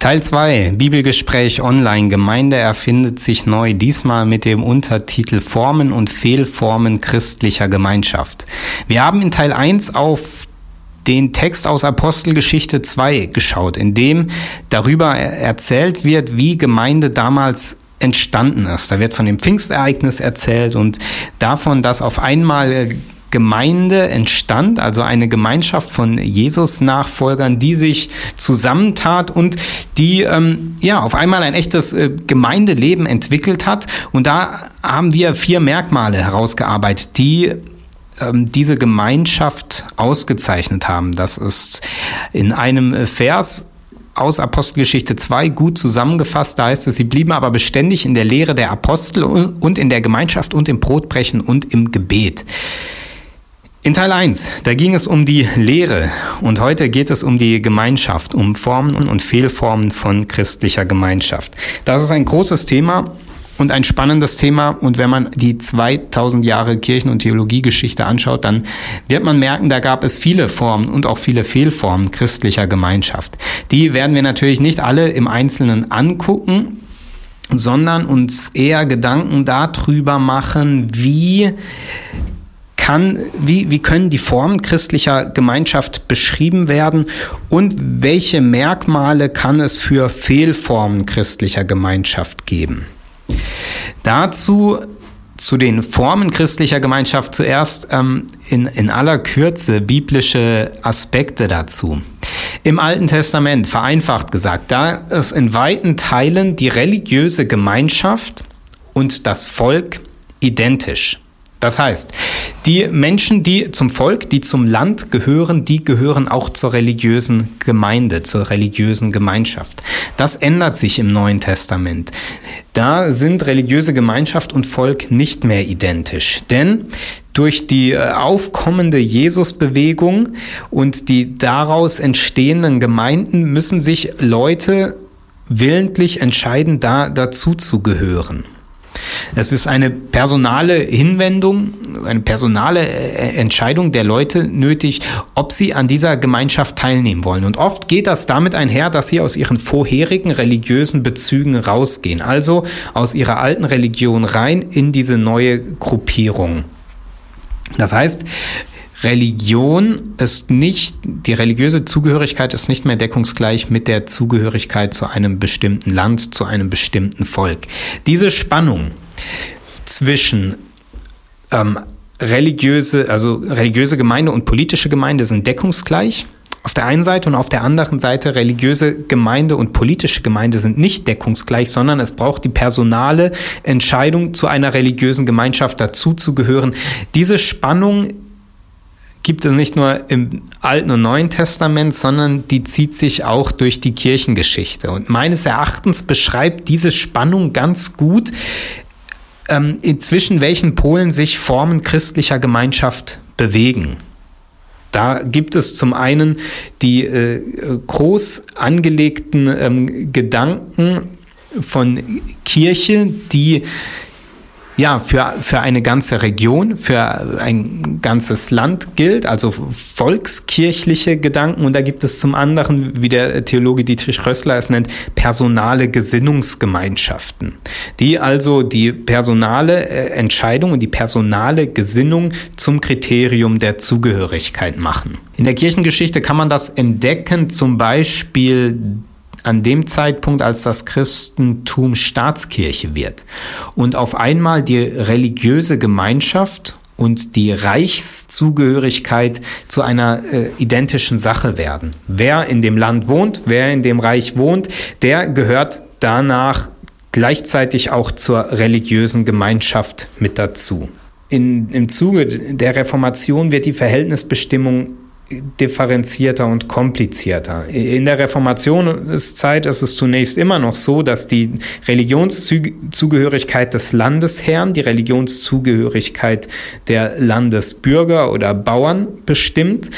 Teil 2, Bibelgespräch online, Gemeinde erfindet sich neu, diesmal mit dem Untertitel Formen und Fehlformen christlicher Gemeinschaft. Wir haben in Teil 1 auf den Text aus Apostelgeschichte 2 geschaut, in dem darüber erzählt wird, wie Gemeinde damals entstanden ist. Da wird von dem Pfingstereignis erzählt und davon, dass auf einmal Gemeinde entstand, also eine Gemeinschaft von Jesus-Nachfolgern, die sich zusammentat und die ähm, ja auf einmal ein echtes äh, Gemeindeleben entwickelt hat. Und da haben wir vier Merkmale herausgearbeitet, die ähm, diese Gemeinschaft ausgezeichnet haben. Das ist in einem Vers aus Apostelgeschichte 2 gut zusammengefasst. Da heißt es, sie blieben aber beständig in der Lehre der Apostel und in der Gemeinschaft und im Brotbrechen und im Gebet. In Teil 1, da ging es um die Lehre und heute geht es um die Gemeinschaft, um Formen und Fehlformen von christlicher Gemeinschaft. Das ist ein großes Thema und ein spannendes Thema und wenn man die 2000 Jahre Kirchen- und Theologiegeschichte anschaut, dann wird man merken, da gab es viele Formen und auch viele Fehlformen christlicher Gemeinschaft. Die werden wir natürlich nicht alle im Einzelnen angucken, sondern uns eher Gedanken darüber machen, wie kann, wie, wie können die Formen christlicher Gemeinschaft beschrieben werden und welche Merkmale kann es für Fehlformen christlicher Gemeinschaft geben? Dazu zu den Formen christlicher Gemeinschaft zuerst ähm, in, in aller Kürze biblische Aspekte dazu. Im Alten Testament, vereinfacht gesagt, da ist in weiten Teilen die religiöse Gemeinschaft und das Volk identisch. Das heißt, die Menschen, die zum Volk, die zum Land gehören, die gehören auch zur religiösen Gemeinde, zur religiösen Gemeinschaft. Das ändert sich im Neuen Testament. Da sind religiöse Gemeinschaft und Volk nicht mehr identisch, denn durch die äh, aufkommende Jesusbewegung und die daraus entstehenden Gemeinden müssen sich Leute willentlich entscheiden, da dazu zu gehören. Es ist eine personale Hinwendung, eine personale äh, Entscheidung der Leute nötig, ob sie an dieser Gemeinschaft teilnehmen wollen. Und oft geht das damit einher, dass sie aus ihren vorherigen religiösen Bezügen rausgehen, also aus ihrer alten Religion rein in diese neue Gruppierung. Das heißt, Religion ist nicht, die religiöse Zugehörigkeit ist nicht mehr deckungsgleich mit der Zugehörigkeit zu einem bestimmten Land, zu einem bestimmten Volk. Diese Spannung zwischen ähm, religiöse, also religiöse Gemeinde und politische Gemeinde sind deckungsgleich. Auf der einen Seite und auf der anderen Seite religiöse Gemeinde und politische Gemeinde sind nicht deckungsgleich, sondern es braucht die personale Entscheidung, zu einer religiösen Gemeinschaft dazuzugehören. Diese Spannung gibt es nicht nur im Alten und Neuen Testament, sondern die zieht sich auch durch die Kirchengeschichte. Und meines Erachtens beschreibt diese Spannung ganz gut, ähm, zwischen welchen Polen sich Formen christlicher Gemeinschaft bewegen. Da gibt es zum einen die äh, groß angelegten ähm, Gedanken von Kirche, die ja, für, für eine ganze Region, für ein ganzes Land gilt, also volkskirchliche Gedanken. Und da gibt es zum anderen, wie der Theologe Dietrich Rössler es nennt, personale Gesinnungsgemeinschaften, die also die personale äh, Entscheidung und die personale Gesinnung zum Kriterium der Zugehörigkeit machen. In der Kirchengeschichte kann man das entdecken, zum Beispiel an dem Zeitpunkt, als das Christentum Staatskirche wird und auf einmal die religiöse Gemeinschaft und die Reichszugehörigkeit zu einer äh, identischen Sache werden. Wer in dem Land wohnt, wer in dem Reich wohnt, der gehört danach gleichzeitig auch zur religiösen Gemeinschaft mit dazu. In, Im Zuge der Reformation wird die Verhältnisbestimmung differenzierter und komplizierter. In der Reformationszeit ist es zunächst immer noch so, dass die Religionszugehörigkeit des Landesherrn, die Religionszugehörigkeit der Landesbürger oder Bauern bestimmt.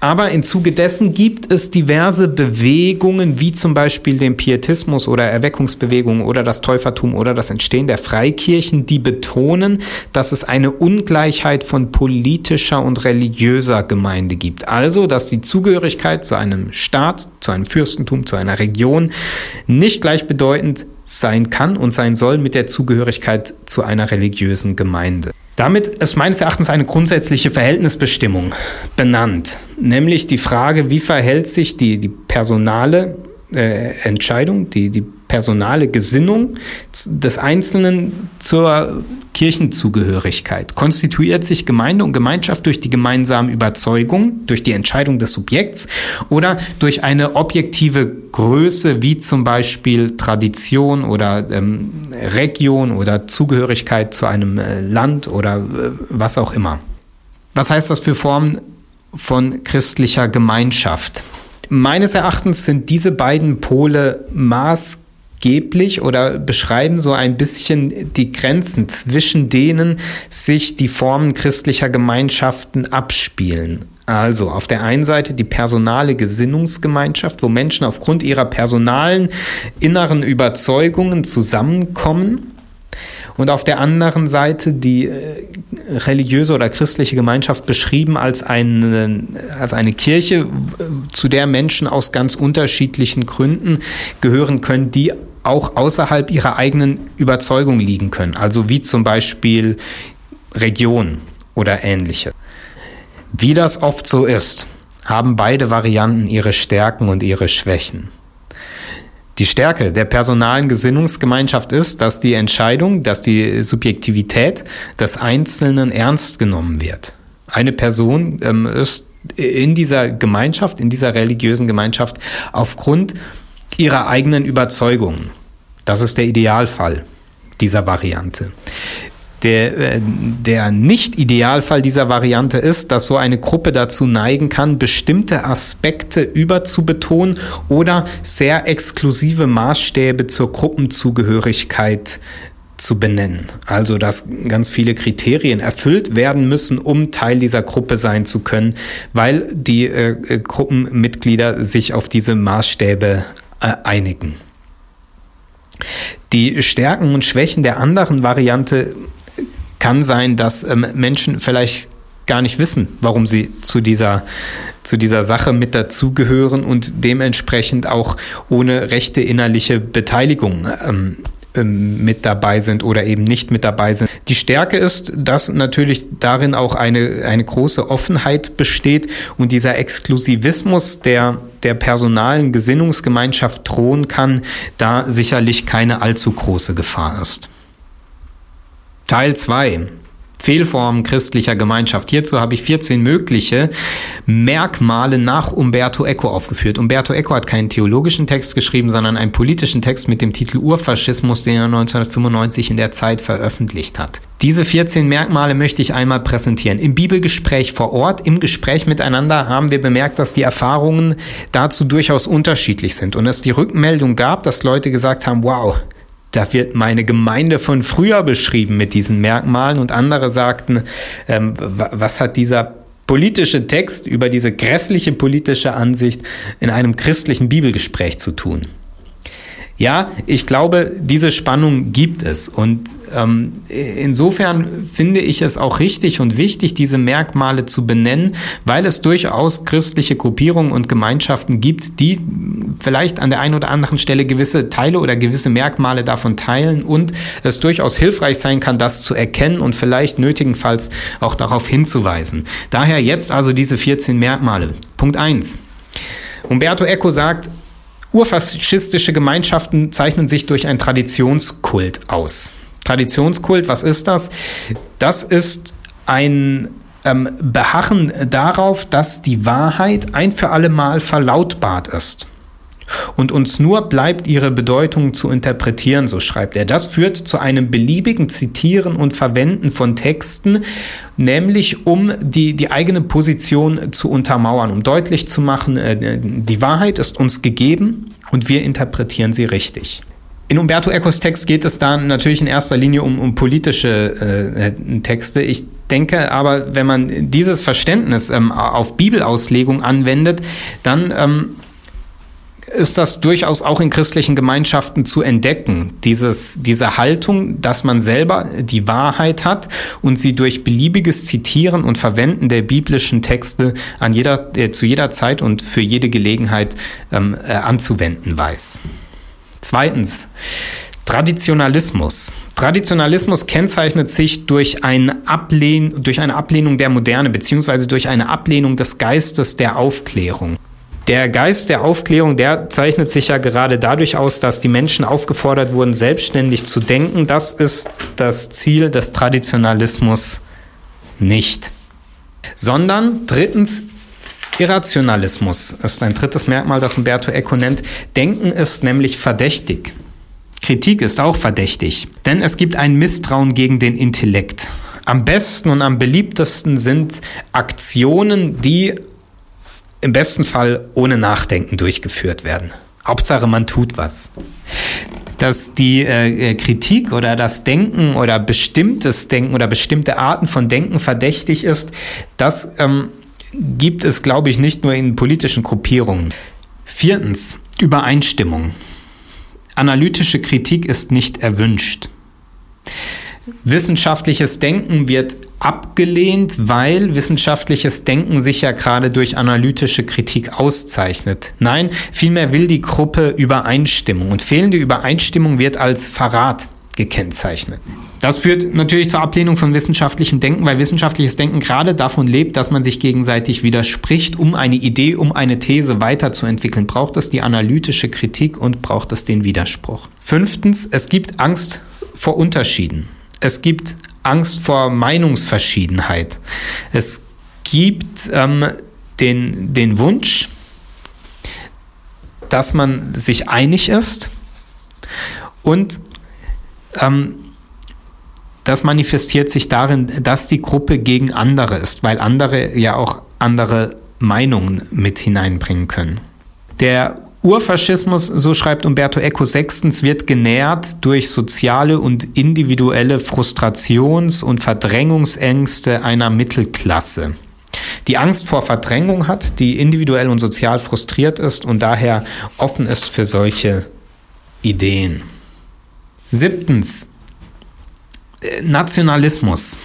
Aber im Zuge dessen gibt es diverse Bewegungen, wie zum Beispiel den Pietismus oder Erweckungsbewegungen oder das Täufertum oder das Entstehen der Freikirchen, die betonen, dass es eine Ungleichheit von politischer und religiöser Gemeinde gibt Also, dass die Zugehörigkeit zu einem Staat, zu einem Fürstentum, zu einer Region nicht gleichbedeutend sein kann und sein soll mit der Zugehörigkeit zu einer religiösen Gemeinde. Damit ist meines Erachtens eine grundsätzliche Verhältnisbestimmung benannt, nämlich die Frage, wie verhält sich die, die personale äh, Entscheidung, die, die personale Gesinnung des Einzelnen zur Kirchenzugehörigkeit. Konstituiert sich Gemeinde und Gemeinschaft durch die gemeinsame Überzeugung, durch die Entscheidung des Subjekts oder durch eine objektive Größe wie zum Beispiel Tradition oder ähm, Region oder Zugehörigkeit zu einem äh, Land oder äh, was auch immer. Was heißt das für Formen von christlicher Gemeinschaft? Meines Erachtens sind diese beiden Pole maßgeblich geblich oder beschreiben so ein bisschen die Grenzen, zwischen denen sich die Formen christlicher Gemeinschaften abspielen. Also auf der einen Seite die personale Gesinnungsgemeinschaft, wo Menschen aufgrund ihrer personalen inneren Überzeugungen zusammenkommen. Und auf der anderen Seite die äh, religiöse oder christliche Gemeinschaft beschrieben als eine, als eine Kirche, zu der Menschen aus ganz unterschiedlichen Gründen gehören können, die auch außerhalb ihrer eigenen Überzeugung liegen können, also wie zum Beispiel Region oder ähnliche. Wie das oft so ist, haben beide Varianten ihre Stärken und ihre Schwächen. Die Stärke der personalen Gesinnungsgemeinschaft ist, dass die Entscheidung, dass die Subjektivität des Einzelnen ernst genommen wird. Eine Person ähm, ist in dieser Gemeinschaft, in dieser religiösen Gemeinschaft aufgrund ihrer eigenen Überzeugungen. Das ist der Idealfall dieser Variante. Der, äh, der Nicht-Idealfall dieser Variante ist, dass so eine Gruppe dazu neigen kann, bestimmte Aspekte überzubetonen oder sehr exklusive Maßstäbe zur Gruppenzugehörigkeit zu benennen. Also, dass ganz viele Kriterien erfüllt werden müssen, um Teil dieser Gruppe sein zu können, weil die äh, äh Gruppenmitglieder sich auf diese Maßstäbe einigen. Die Stärken und Schwächen der anderen Variante kann sein, dass ähm, Menschen vielleicht gar nicht wissen, warum sie zu dieser, zu dieser Sache mit dazugehören und dementsprechend auch ohne rechte innerliche Beteiligung ähm, mit dabei sind oder eben nicht mit dabei sind. Die Stärke ist, dass natürlich darin auch eine, eine große Offenheit besteht und dieser Exklusivismus, der der personalen Gesinnungsgemeinschaft drohen kann, da sicherlich keine allzu große Gefahr ist. Teil 2. Fehlformen christlicher Gemeinschaft. Hierzu habe ich 14 mögliche Merkmale nach Umberto Eco aufgeführt. Umberto Eco hat keinen theologischen Text geschrieben, sondern einen politischen Text mit dem Titel Urfaschismus, den er 1995 in der Zeit veröffentlicht hat. Diese 14 Merkmale möchte ich einmal präsentieren. Im Bibelgespräch vor Ort, im Gespräch miteinander haben wir bemerkt, dass die Erfahrungen dazu durchaus unterschiedlich sind und es die Rückmeldung gab, dass Leute gesagt haben, wow, da wird meine Gemeinde von früher beschrieben mit diesen Merkmalen und andere sagten, ähm, was hat dieser politische Text über diese grässliche politische Ansicht in einem christlichen Bibelgespräch zu tun? Ja, ich glaube, diese Spannung gibt es. Und ähm, insofern finde ich es auch richtig und wichtig, diese Merkmale zu benennen, weil es durchaus christliche Gruppierungen und Gemeinschaften gibt, die vielleicht an der einen oder anderen Stelle gewisse Teile oder gewisse Merkmale davon teilen und es durchaus hilfreich sein kann, das zu erkennen und vielleicht nötigenfalls auch darauf hinzuweisen. Daher jetzt also diese 14 Merkmale. Punkt eins. Umberto Eco sagt, Urfaschistische Gemeinschaften zeichnen sich durch einen Traditionskult aus. Traditionskult, was ist das? Das ist ein ähm, Beharren darauf, dass die Wahrheit ein für alle Mal verlautbart ist und uns nur bleibt, ihre Bedeutung zu interpretieren, so schreibt er. Das führt zu einem beliebigen Zitieren und Verwenden von Texten, nämlich um die, die eigene Position zu untermauern, um deutlich zu machen, äh, die Wahrheit ist uns gegeben und wir interpretieren sie richtig. In Umberto Ecos Text geht es da natürlich in erster Linie um, um politische äh, Texte. Ich denke aber, wenn man dieses Verständnis ähm, auf Bibelauslegung anwendet, dann ähm, ist das durchaus auch in christlichen Gemeinschaften zu entdecken. Dieses, diese Haltung, dass man selber die Wahrheit hat und sie durch beliebiges Zitieren und Verwenden der biblischen Texte an jeder, äh, zu jeder Zeit und für jede Gelegenheit ähm, äh, anzuwenden weiß. Zweitens, Traditionalismus. Traditionalismus kennzeichnet sich durch, ein Ablehn, durch eine Ablehnung der Moderne beziehungsweise durch eine Ablehnung des Geistes der Aufklärung. Der Geist der Aufklärung, der zeichnet sich ja gerade dadurch aus, dass die Menschen aufgefordert wurden, selbstständig zu denken. Das ist das Ziel des Traditionalismus nicht. Sondern drittens, Irrationalismus ist ein drittes Merkmal, das Umberto Eco nennt. Denken ist nämlich verdächtig. Kritik ist auch verdächtig, denn es gibt ein Misstrauen gegen den Intellekt. Am besten und am beliebtesten sind Aktionen, die im besten Fall ohne Nachdenken durchgeführt werden. Hauptsache, man tut was. Dass die äh, Kritik oder das Denken oder bestimmtes Denken oder bestimmte Arten von Denken verdächtig ist, das ähm, gibt es, glaube ich, nicht nur in politischen Gruppierungen. Viertens, Übereinstimmung. Analytische Kritik ist nicht erwünscht. Wissenschaftliches Denken wird abgelehnt, weil wissenschaftliches Denken sich ja gerade durch analytische Kritik auszeichnet. Nein, vielmehr will die Gruppe Übereinstimmung und fehlende Übereinstimmung wird als Verrat gekennzeichnet. Das führt natürlich zur Ablehnung von wissenschaftlichem Denken, weil wissenschaftliches Denken gerade davon lebt, dass man sich gegenseitig widerspricht. Um eine Idee, um eine These weiterzuentwickeln, braucht es die analytische Kritik und braucht es den Widerspruch. Fünftens, es gibt Angst vor Unterschieden. Es gibt Angst vor Meinungsverschiedenheit. Es gibt ähm, den, den Wunsch, dass man sich einig ist und ähm, das manifestiert sich darin, dass die Gruppe gegen andere ist, weil andere ja auch andere Meinungen mit hineinbringen können. Der Urfaschismus, so schreibt Umberto Eco sechstens, wird genährt durch soziale und individuelle Frustrations- und Verdrängungsängste einer Mittelklasse, die Angst vor Verdrängung hat, die individuell und sozial frustriert ist und daher offen ist für solche Ideen. Siebtens, äh, Nationalismus.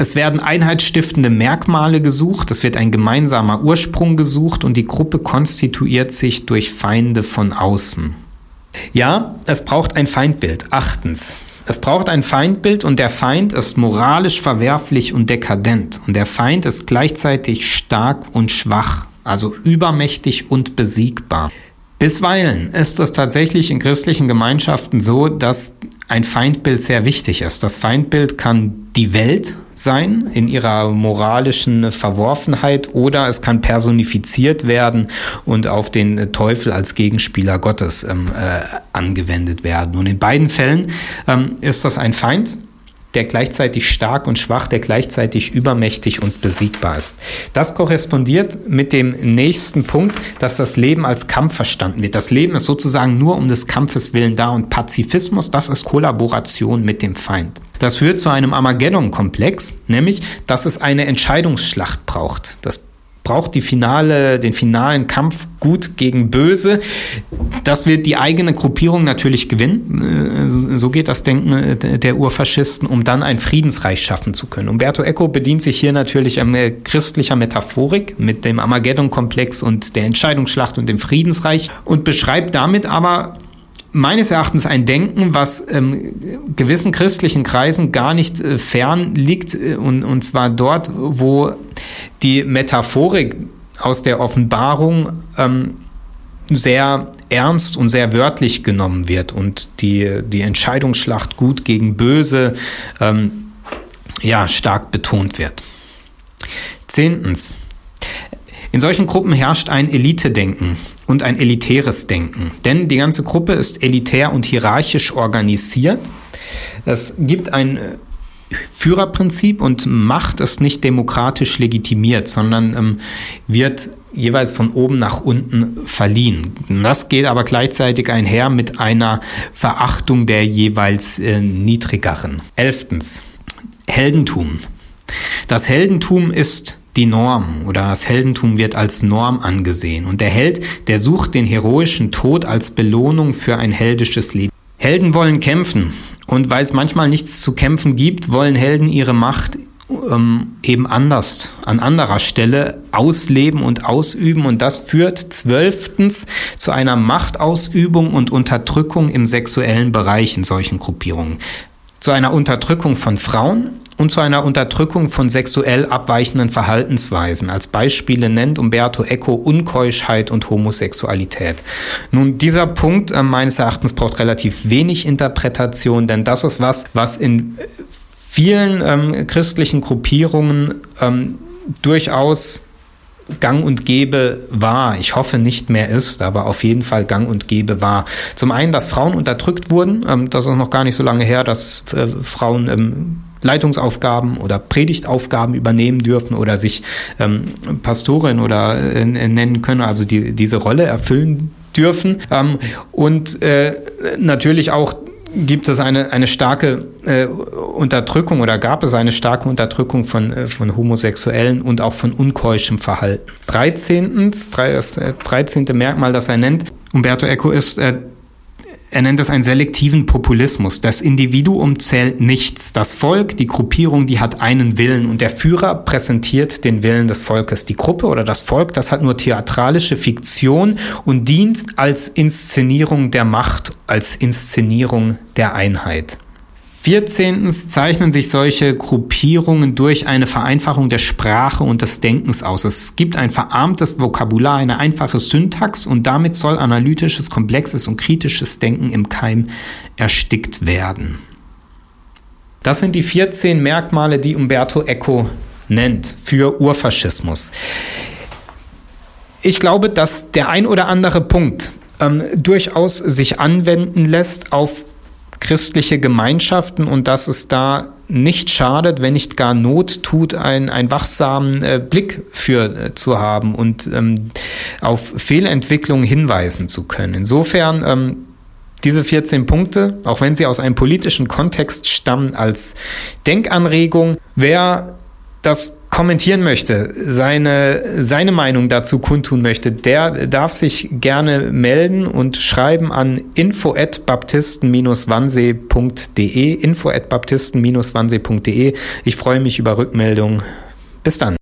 Es werden einheitsstiftende Merkmale gesucht, es wird ein gemeinsamer Ursprung gesucht und die Gruppe konstituiert sich durch Feinde von außen. Ja, es braucht ein Feindbild. Achtens. Es braucht ein Feindbild und der Feind ist moralisch verwerflich und dekadent. Und der Feind ist gleichzeitig stark und schwach, also übermächtig und besiegbar. Bisweilen ist es tatsächlich in christlichen Gemeinschaften so, dass ein Feindbild sehr wichtig ist. Das Feindbild kann die Welt sein in ihrer moralischen Verworfenheit oder es kann personifiziert werden und auf den Teufel als Gegenspieler Gottes ähm, äh, angewendet werden. Und in beiden Fällen ähm, ist das ein Feind der gleichzeitig stark und schwach, der gleichzeitig übermächtig und besiegbar ist. Das korrespondiert mit dem nächsten Punkt, dass das Leben als Kampf verstanden wird. Das Leben ist sozusagen nur um des Kampfes willen da und Pazifismus, das ist Kollaboration mit dem Feind. Das führt zu einem Armageddon-Komplex, nämlich, dass es eine Entscheidungsschlacht braucht. Das braucht die finale, den finalen Kampf gut gegen böse. Das wird die eigene Gruppierung natürlich gewinnen. Äh, so geht das Denken äh, der Urfaschisten, um dann ein Friedensreich schaffen zu können. Umberto Eco bedient sich hier natürlich äh, christlicher Metaphorik mit dem Armageddon-Komplex und der Entscheidungsschlacht und dem Friedensreich und beschreibt damit aber meines Erachtens ein Denken, was ähm, gewissen christlichen Kreisen gar nicht äh, fern liegt, äh, und, und zwar dort, wo die Metaphorik aus der Offenbarung ähm, sehr ernst und sehr wörtlich genommen wird und die, die Entscheidungsschlacht gut gegen böse ähm, ja, stark betont wird. Zehntens. In solchen Gruppen herrscht ein Elitedenken und ein elitäres Denken. Denn die ganze Gruppe ist elitär und hierarchisch organisiert. Es gibt ein äh, Führerprinzip und Macht ist nicht demokratisch legitimiert, sondern ähm, wird jeweils von oben nach unten verliehen. Das geht aber gleichzeitig einher mit einer Verachtung der jeweils äh, niedrigeren. Elftens. Heldentum. Das Heldentum ist die Norm oder das Heldentum wird als Norm angesehen. Und der Held, der sucht den heroischen Tod als Belohnung für ein heldisches Leben. Helden wollen kämpfen. Und weil es manchmal nichts zu kämpfen gibt, wollen Helden ihre Macht ähm, eben anders, an anderer Stelle ausleben und ausüben. Und das führt zwölftens zu einer Machtausübung und Unterdrückung im sexuellen Bereich in solchen Gruppierungen. Zu einer Unterdrückung von Frauen und zu einer Unterdrückung von sexuell abweichenden Verhaltensweisen. Als Beispiele nennt Umberto Eco Unkeuschheit und Homosexualität. Nun, dieser Punkt äh, meines Erachtens braucht relativ wenig Interpretation, denn das ist was, was in vielen ähm, christlichen Gruppierungen ähm, durchaus gang und gäbe war. Ich hoffe nicht mehr ist, aber auf jeden Fall gang und gäbe war. Zum einen, dass Frauen unterdrückt wurden. Ähm, das ist noch gar nicht so lange her, dass äh, Frauen ähm, Leitungsaufgaben oder Predigtaufgaben übernehmen dürfen oder sich ähm, Pastorin oder äh, nennen können, also die, diese Rolle erfüllen dürfen. Ähm, und äh, natürlich auch gibt es eine, eine starke äh, Unterdrückung oder gab es eine starke Unterdrückung von, äh, von Homosexuellen und auch von unkeuschem Verhalten. 13. Das 13. Äh, Merkmal, das er nennt, Umberto Eco, ist, äh, er nennt es einen selektiven Populismus. Das Individuum zählt nichts. Das Volk, die Gruppierung, die hat einen Willen und der Führer präsentiert den Willen des Volkes. Die Gruppe oder das Volk, das hat nur theatralische Fiktion und dient als Inszenierung der Macht, als Inszenierung der Einheit. Vierzehntens zeichnen sich solche Gruppierungen durch eine Vereinfachung der Sprache und des Denkens aus. Es gibt ein verarmtes Vokabular, eine einfache Syntax und damit soll analytisches, komplexes und kritisches Denken im Keim erstickt werden. Das sind die 14 Merkmale, die Umberto Eco nennt für Urfaschismus. Ich glaube, dass der ein oder andere Punkt ähm, durchaus sich anwenden lässt auf christliche Gemeinschaften und dass es da nicht schadet, wenn nicht gar Not tut, ein, einen wachsamen äh, Blick für äh, zu haben und ähm, auf Fehlentwicklungen hinweisen zu können. Insofern ähm, diese 14 Punkte, auch wenn sie aus einem politischen Kontext stammen, als Denkanregung, wer das kommentieren möchte, seine, seine Meinung dazu kundtun möchte, der darf sich gerne melden und schreiben an info at baptisten-wannsee.de info at baptisten-wannsee.de. Ich freue mich über Rückmeldungen. Bis dann.